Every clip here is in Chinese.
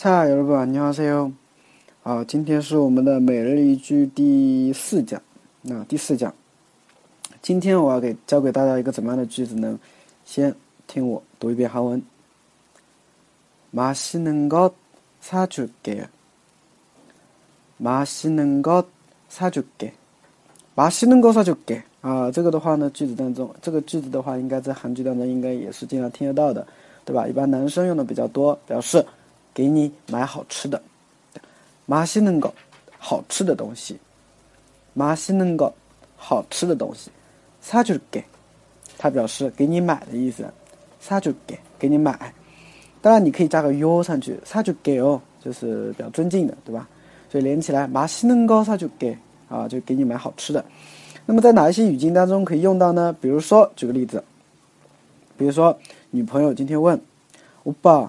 자 여러분 안녕하세요. 啊，今天是我们的每日一句第四讲。那第四讲，今天我要给教给大家一个怎么样的句子呢？先听我读一遍韩文。맛있는것사줄게맛있는것사줄게맛있는것사줄게啊，这个的话呢，句子当中，这个句子的话，应该在韩剧当中应该也是经常听得到的，对吧？一般男生用的比较多，表示 给你买好吃的。맛있는 거， 好吃的东西。맛있는 거， 好吃的东西。사줄 게， 它表示给你买的意思。사줄 게， 给你买。当然你可以加个요上去，사줄게 요， 就是比较尊敬的，对吧？所以连起来，맛있는거사줄 게， 啊，就给你买好吃的。那么在哪一些语境当中可以用到呢？比如说，举个例子，比如说女朋友今天问，오빠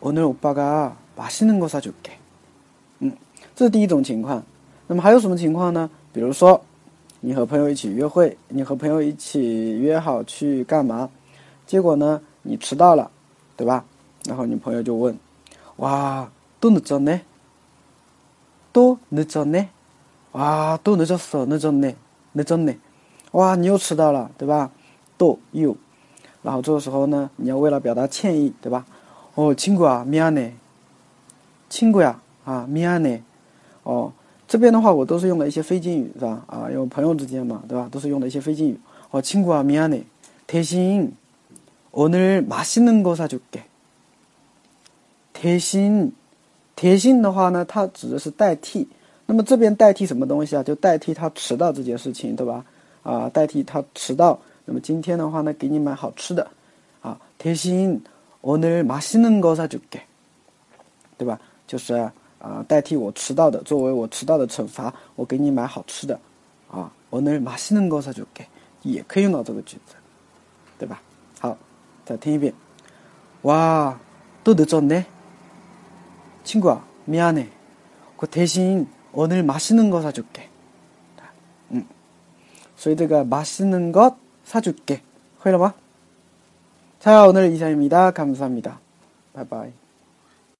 오늘오빠가맛있는거사줄게嗯，这是第一种情况。那么还有什么情况呢？比如说，你和朋友一起约会，你和朋友一起约好去干嘛，结果呢，你迟到了，对吧？然后你朋友就问：“哇，都늦었 네？ 都늦었 네？ 哇，都늦었 어， 늦었 네， 늦었 네。 哇，你又迟到了，对吧？都又，然后这个时候呢，你要为了表达歉意，对吧？ 哦，亲姑啊，미안 해， 亲姑呀。啊，미안 해， 哦，这边的话我都是用了一些非敬语，是吧？啊，因为朋友之间嘛，对吧？都是用的一些非敬语。哦，친구아미안 해， 대신오늘맛있는거사줄 게。 대신 대신的话呢，它指的是代替。那么这边代替什么东西啊？就代替他迟到这件事情，对吧？啊，代替他迟到。那么今天的话呢，给你买好吃的。啊，대신 오늘맛있는거사줄 게， 对吧？就是。啊，代替我迟到的，作为我迟到的惩罚，我给你买好吃的，啊，我那马西能够啥就给，也可以用到这个句子，对吧？好，再听一遍。哇，都늦었 네， 친구아미안 해， 그대신오늘맛있는거사줄 게。 嗯，所以这个맛있는거사줄 게， 会了吗？ 자 오늘 이상입니다 감사합니다拜拜。